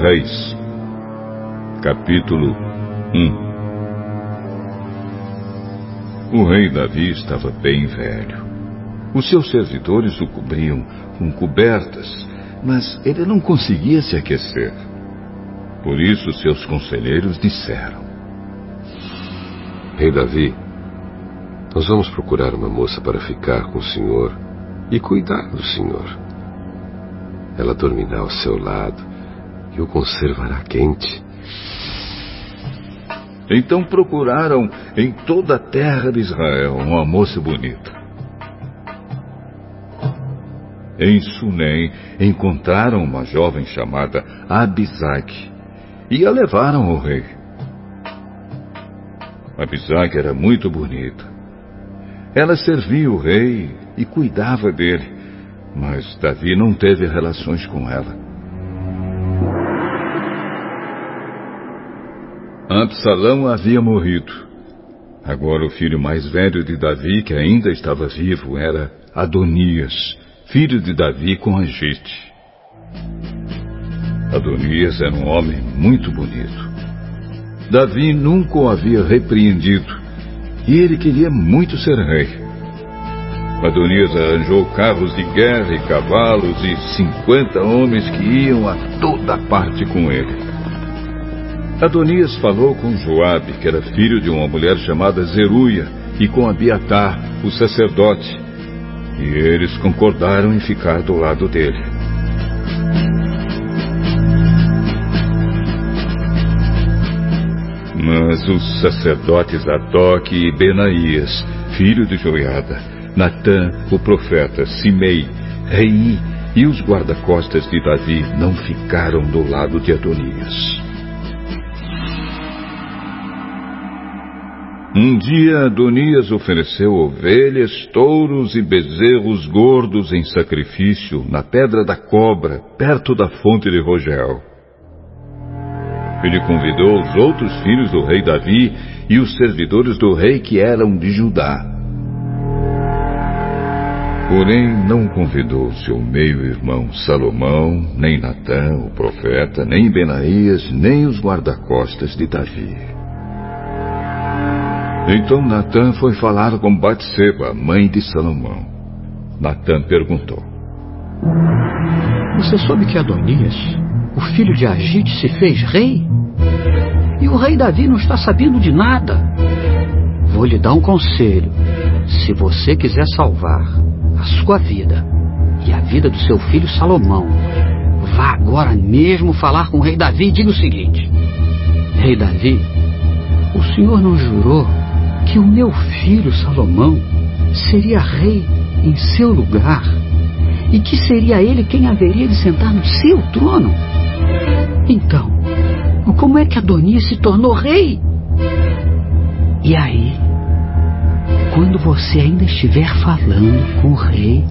Reis, capítulo 1 O rei Davi estava bem velho. Os seus servidores o cobriam com cobertas, mas ele não conseguia se aquecer. Por isso, seus conselheiros disseram: Rei Davi, nós vamos procurar uma moça para ficar com o senhor e cuidar do senhor. Ela dormirá ao seu lado e o conservará quente. Então procuraram em toda a terra de Israel uma moça bonita. Em Sunem encontraram uma jovem chamada Abisag e a levaram ao rei. Abisag era muito bonita. Ela servia o rei e cuidava dele, mas Davi não teve relações com ela. Absalão havia morrido. Agora o filho mais velho de Davi, que ainda estava vivo, era Adonias, filho de Davi com Agite. Adonias era um homem muito bonito. Davi nunca o havia repreendido e ele queria muito ser rei. Adonias arranjou carros de guerra e cavalos e cinquenta homens que iam a toda parte com ele. Adonias falou com Joabe, que era filho de uma mulher chamada Zeruia, e com Abiatar, o sacerdote, e eles concordaram em ficar do lado dele. Mas os sacerdotes Adoc e Benaías, filho de Joiada, Natã, o profeta, Simei, Rei e os guarda-costas de Davi não ficaram do lado de Adonias. Um dia Adonias ofereceu ovelhas, touros e bezerros gordos em sacrifício na pedra da cobra, perto da fonte de Rogel. Ele convidou os outros filhos do rei Davi e os servidores do rei que eram de Judá. Porém, não convidou seu meio-irmão Salomão, nem Natã, o profeta, nem Benaías, nem os guarda-costas de Davi. Então Natã foi falar com Batseba, mãe de Salomão. Natã perguntou: Você soube que Adonias, o filho de Agite, se fez rei? E o rei Davi não está sabendo de nada. Vou lhe dar um conselho. Se você quiser salvar a sua vida e a vida do seu filho Salomão, vá agora mesmo falar com o rei Davi e diga o seguinte: Rei Davi, o senhor não jurou que o meu filho Salomão seria rei em seu lugar e que seria ele quem haveria de sentar no seu trono? Então, como é que Adonias se tornou rei? E aí, quando você ainda estiver falando com o rei,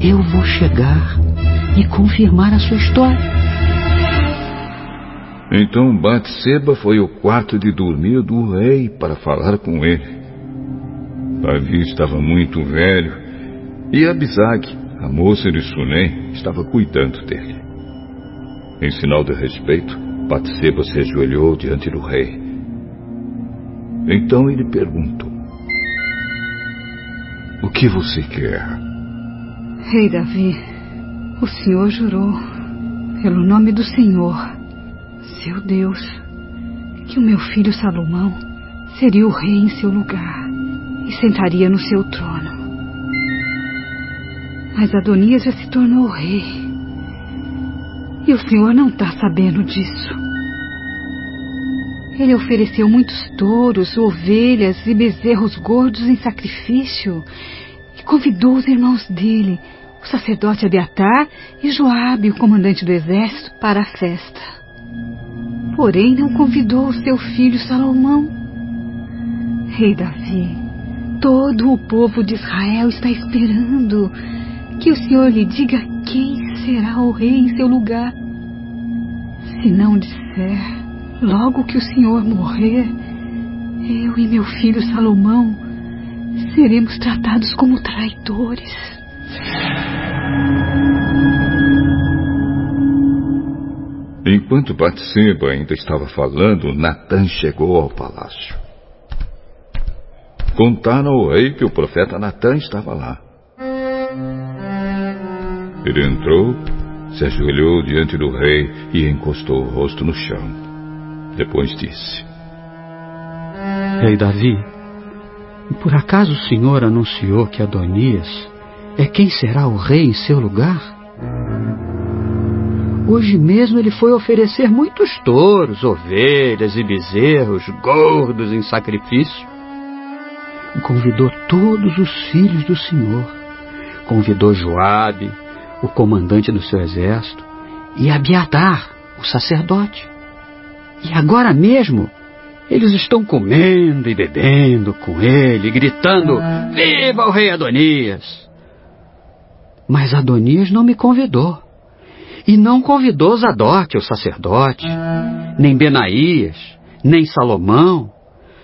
eu vou chegar e confirmar a sua história. Então Batseba foi ao quarto de dormir do rei para falar com ele. Davi estava muito velho e Abisag, a moça de Sunem, estava cuidando dele. Em sinal de respeito, Batseba se ajoelhou diante do rei. Então ele perguntou: O que você quer? Rei Davi, o senhor jurou, pelo nome do Senhor, seu Deus, que o meu filho Salomão seria o rei em seu lugar e sentaria no seu trono. Mas Adonias já se tornou rei e o senhor não está sabendo disso. Ele ofereceu muitos touros, ovelhas e bezerros gordos em sacrifício e convidou os irmãos dele, o sacerdote Abiatar e Joabe, o comandante do exército, para a festa. Porém, não convidou seu filho Salomão. Rei Davi, todo o povo de Israel está esperando que o Senhor lhe diga quem será o rei em seu lugar. Se não disser, logo que o Senhor morrer, eu e meu filho Salomão seremos tratados como traidores. Enquanto Batseba ainda estava falando, Natan chegou ao palácio. Contaram ao rei que o profeta Natan estava lá. Ele entrou, se ajoelhou diante do rei e encostou o rosto no chão. Depois disse: Rei Davi, por acaso o senhor anunciou que Adonias é quem será o rei em seu lugar? Hoje mesmo ele foi oferecer muitos touros, ovelhas e bezerros gordos em sacrifício. Convidou todos os filhos do Senhor. Convidou Joabe, o comandante do seu exército, e Abiatar, o sacerdote. E agora mesmo eles estão comendo e bebendo com ele, gritando: Viva o rei Adonias! Mas Adonias não me convidou. E não convidou Zadok, o sacerdote, nem Benaías, nem Salomão.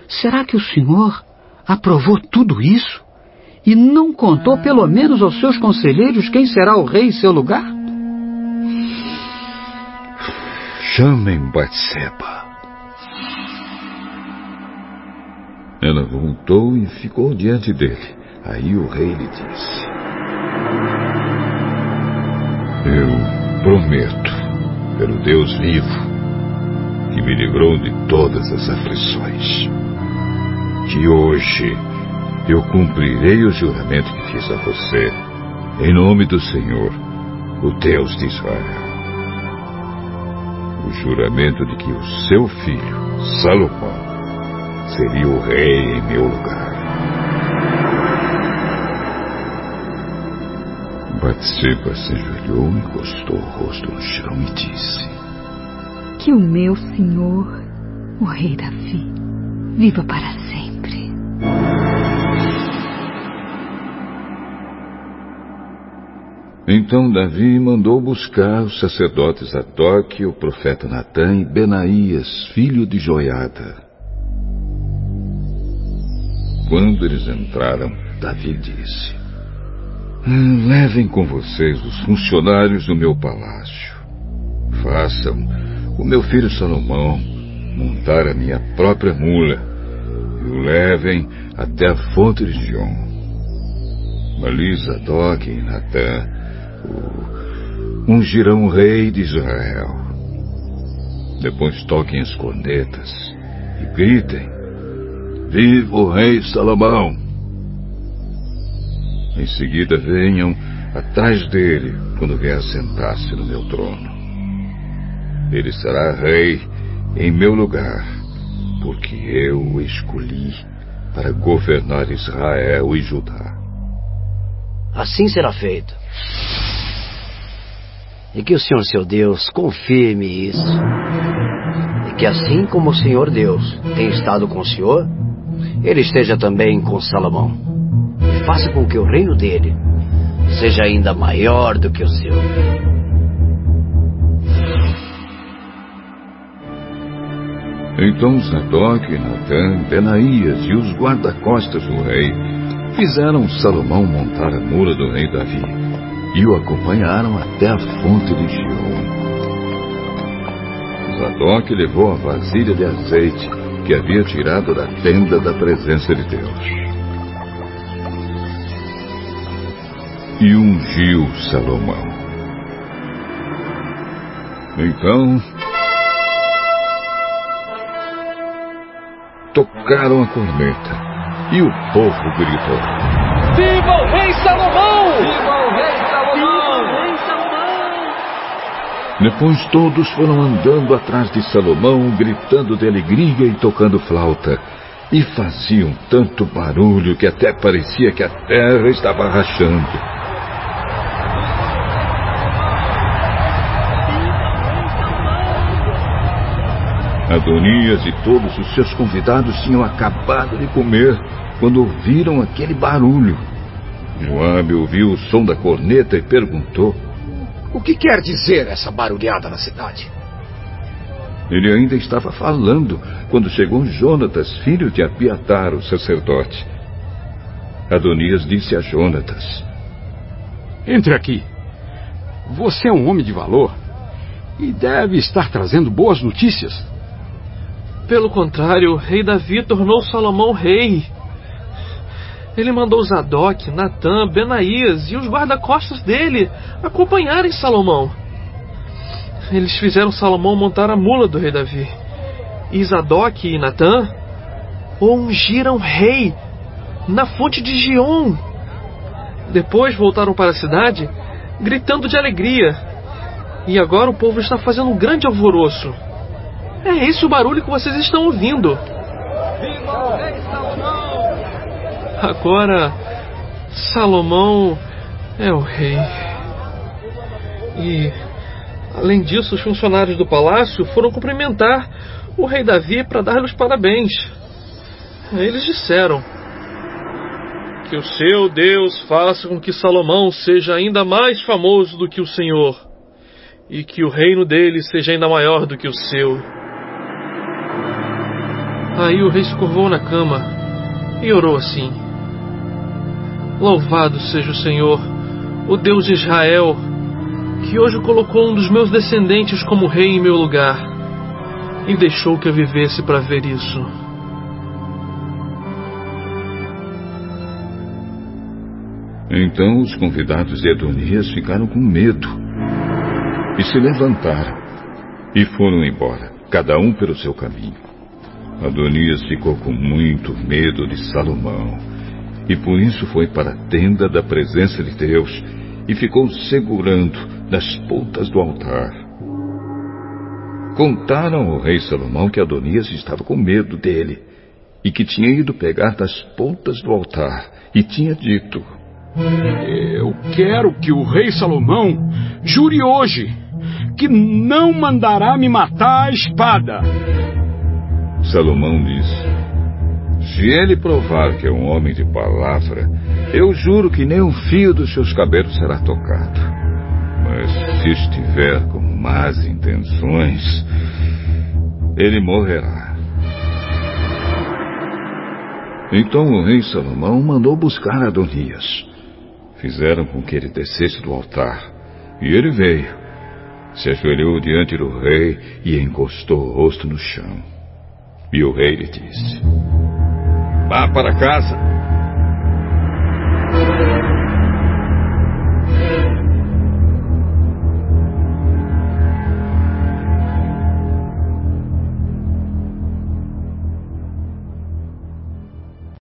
Será que o Senhor aprovou tudo isso? E não contou pelo menos aos seus conselheiros quem será o rei em seu lugar? Chamem Batseba. Ela voltou e ficou diante dele. Aí o rei lhe disse: Eu prometo, pelo Deus vivo, que me livrou de todas as aflições, que hoje eu cumprirei o juramento que fiz a você, em nome do Senhor, o Deus de Israel. O juramento de que o seu filho, Salomão, seria o rei em meu lugar. Batseba se ajoelhou, encostou o rosto no chão e disse: Que o meu senhor, o rei Davi, viva para sempre. Então Davi mandou buscar os sacerdotes Adoc, o profeta Natã e Benaías, filho de Joiada. Quando eles entraram, Davi disse: "Ah, Levem com vocês os funcionários do meu palácio. Façam o meu filho Salomão montar a minha própria mula e o levem até a fonte de Gion. Ali Zadok e Natã o ungirão o rei de Israel. Depois toquem as cornetas e gritem: Viva o rei Salomão! Em seguida venham atrás dele quando vier sentar-se no meu trono. Ele será rei em meu lugar, porque eu o escolhi para governar Israel e Judá. Assim será feito. E que o Senhor seu Deus confirme isso. E que assim como o Senhor Deus tem estado com o Senhor, ele esteja também com Salomão. Faça com que o reino dele seja ainda maior do que o seu. Então Zadok, Natan, Benaías e os guarda-costas do rei fizeram Salomão montar a mula do rei Davi e o acompanharam até a fonte de Gion. Zadok levou a vasilha de azeite que havia tirado da tenda da presença de Deus. E ungiu Salomão. Então, tocaram a corneta e o povo gritou: Viva o rei Salomão! Viva o rei Salomão! Viva o rei Salomão! Depois todos foram andando atrás de Salomão, gritando de alegria e tocando flauta. E faziam tanto barulho que até parecia que a terra estava rachando. Adonias e todos os seus convidados tinham acabado de comer quando ouviram aquele barulho. Joabe ouviu o som da corneta e perguntou: O que quer dizer essa barulhada na cidade? Ele ainda estava falando quando chegou Jonatas, filho de Abiatar, o sacerdote. Adonias disse a Jonatas: Entre aqui. Você é um homem de valor E deve estar trazendo boas notícias. Pelo contrário, o rei Davi tornou Salomão rei. Ele mandou Zadok, Natã, Benaías e os guarda-costas dele acompanharem Salomão. Eles fizeram Salomão montar a mula do rei Davi. E Zadok e Natã ungiram rei na fonte de Gion. Depois voltaram para a cidade, gritando de alegria. E agora o povo está fazendo um grande alvoroço. É esse o barulho que vocês estão ouvindo. Agora, Salomão é o rei. E, além disso, os funcionários do palácio foram cumprimentar o rei Davi para dar-lhe os parabéns. Eles disseram: Que o seu Deus faça com que Salomão seja ainda mais famoso do que o Senhor, e que o reino dele seja ainda maior do que o seu. Aí o rei se curvou na cama e orou assim: Louvado seja o Senhor, o Deus de Israel, que hoje colocou um dos meus descendentes como rei em meu lugar e deixou que eu vivesse para ver isso. Então os convidados de Adonias ficaram com medo e se levantaram e foram embora, cada um pelo seu caminho. Adonias ficou com muito medo de Salomão e por isso foi para a tenda da presença de Deus e ficou segurando nas pontas do altar. Contaram ao rei Salomão que Adonias estava com medo dele e que tinha ido pegar das pontas do altar e tinha dito: Eu quero que o rei Salomão jure hoje que não mandará me matar à espada. Salomão disse: Se ele provar que é um homem de palavra, eu juro que nem um fio dos seus cabelos será tocado. Mas se estiver com más intenções, ele morrerá. Então o rei Salomão mandou buscar Adonias. Fizeram com que ele descesse do altar. E ele veio, se ajoelhou diante do rei e encostou o rosto no chão. E o rei lhe disse: Vá para casa